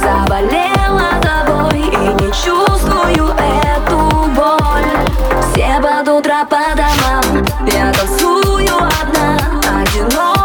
заболела, тобой И не чувствую эту боль. Все под утро по домам, я танцую одна, одинок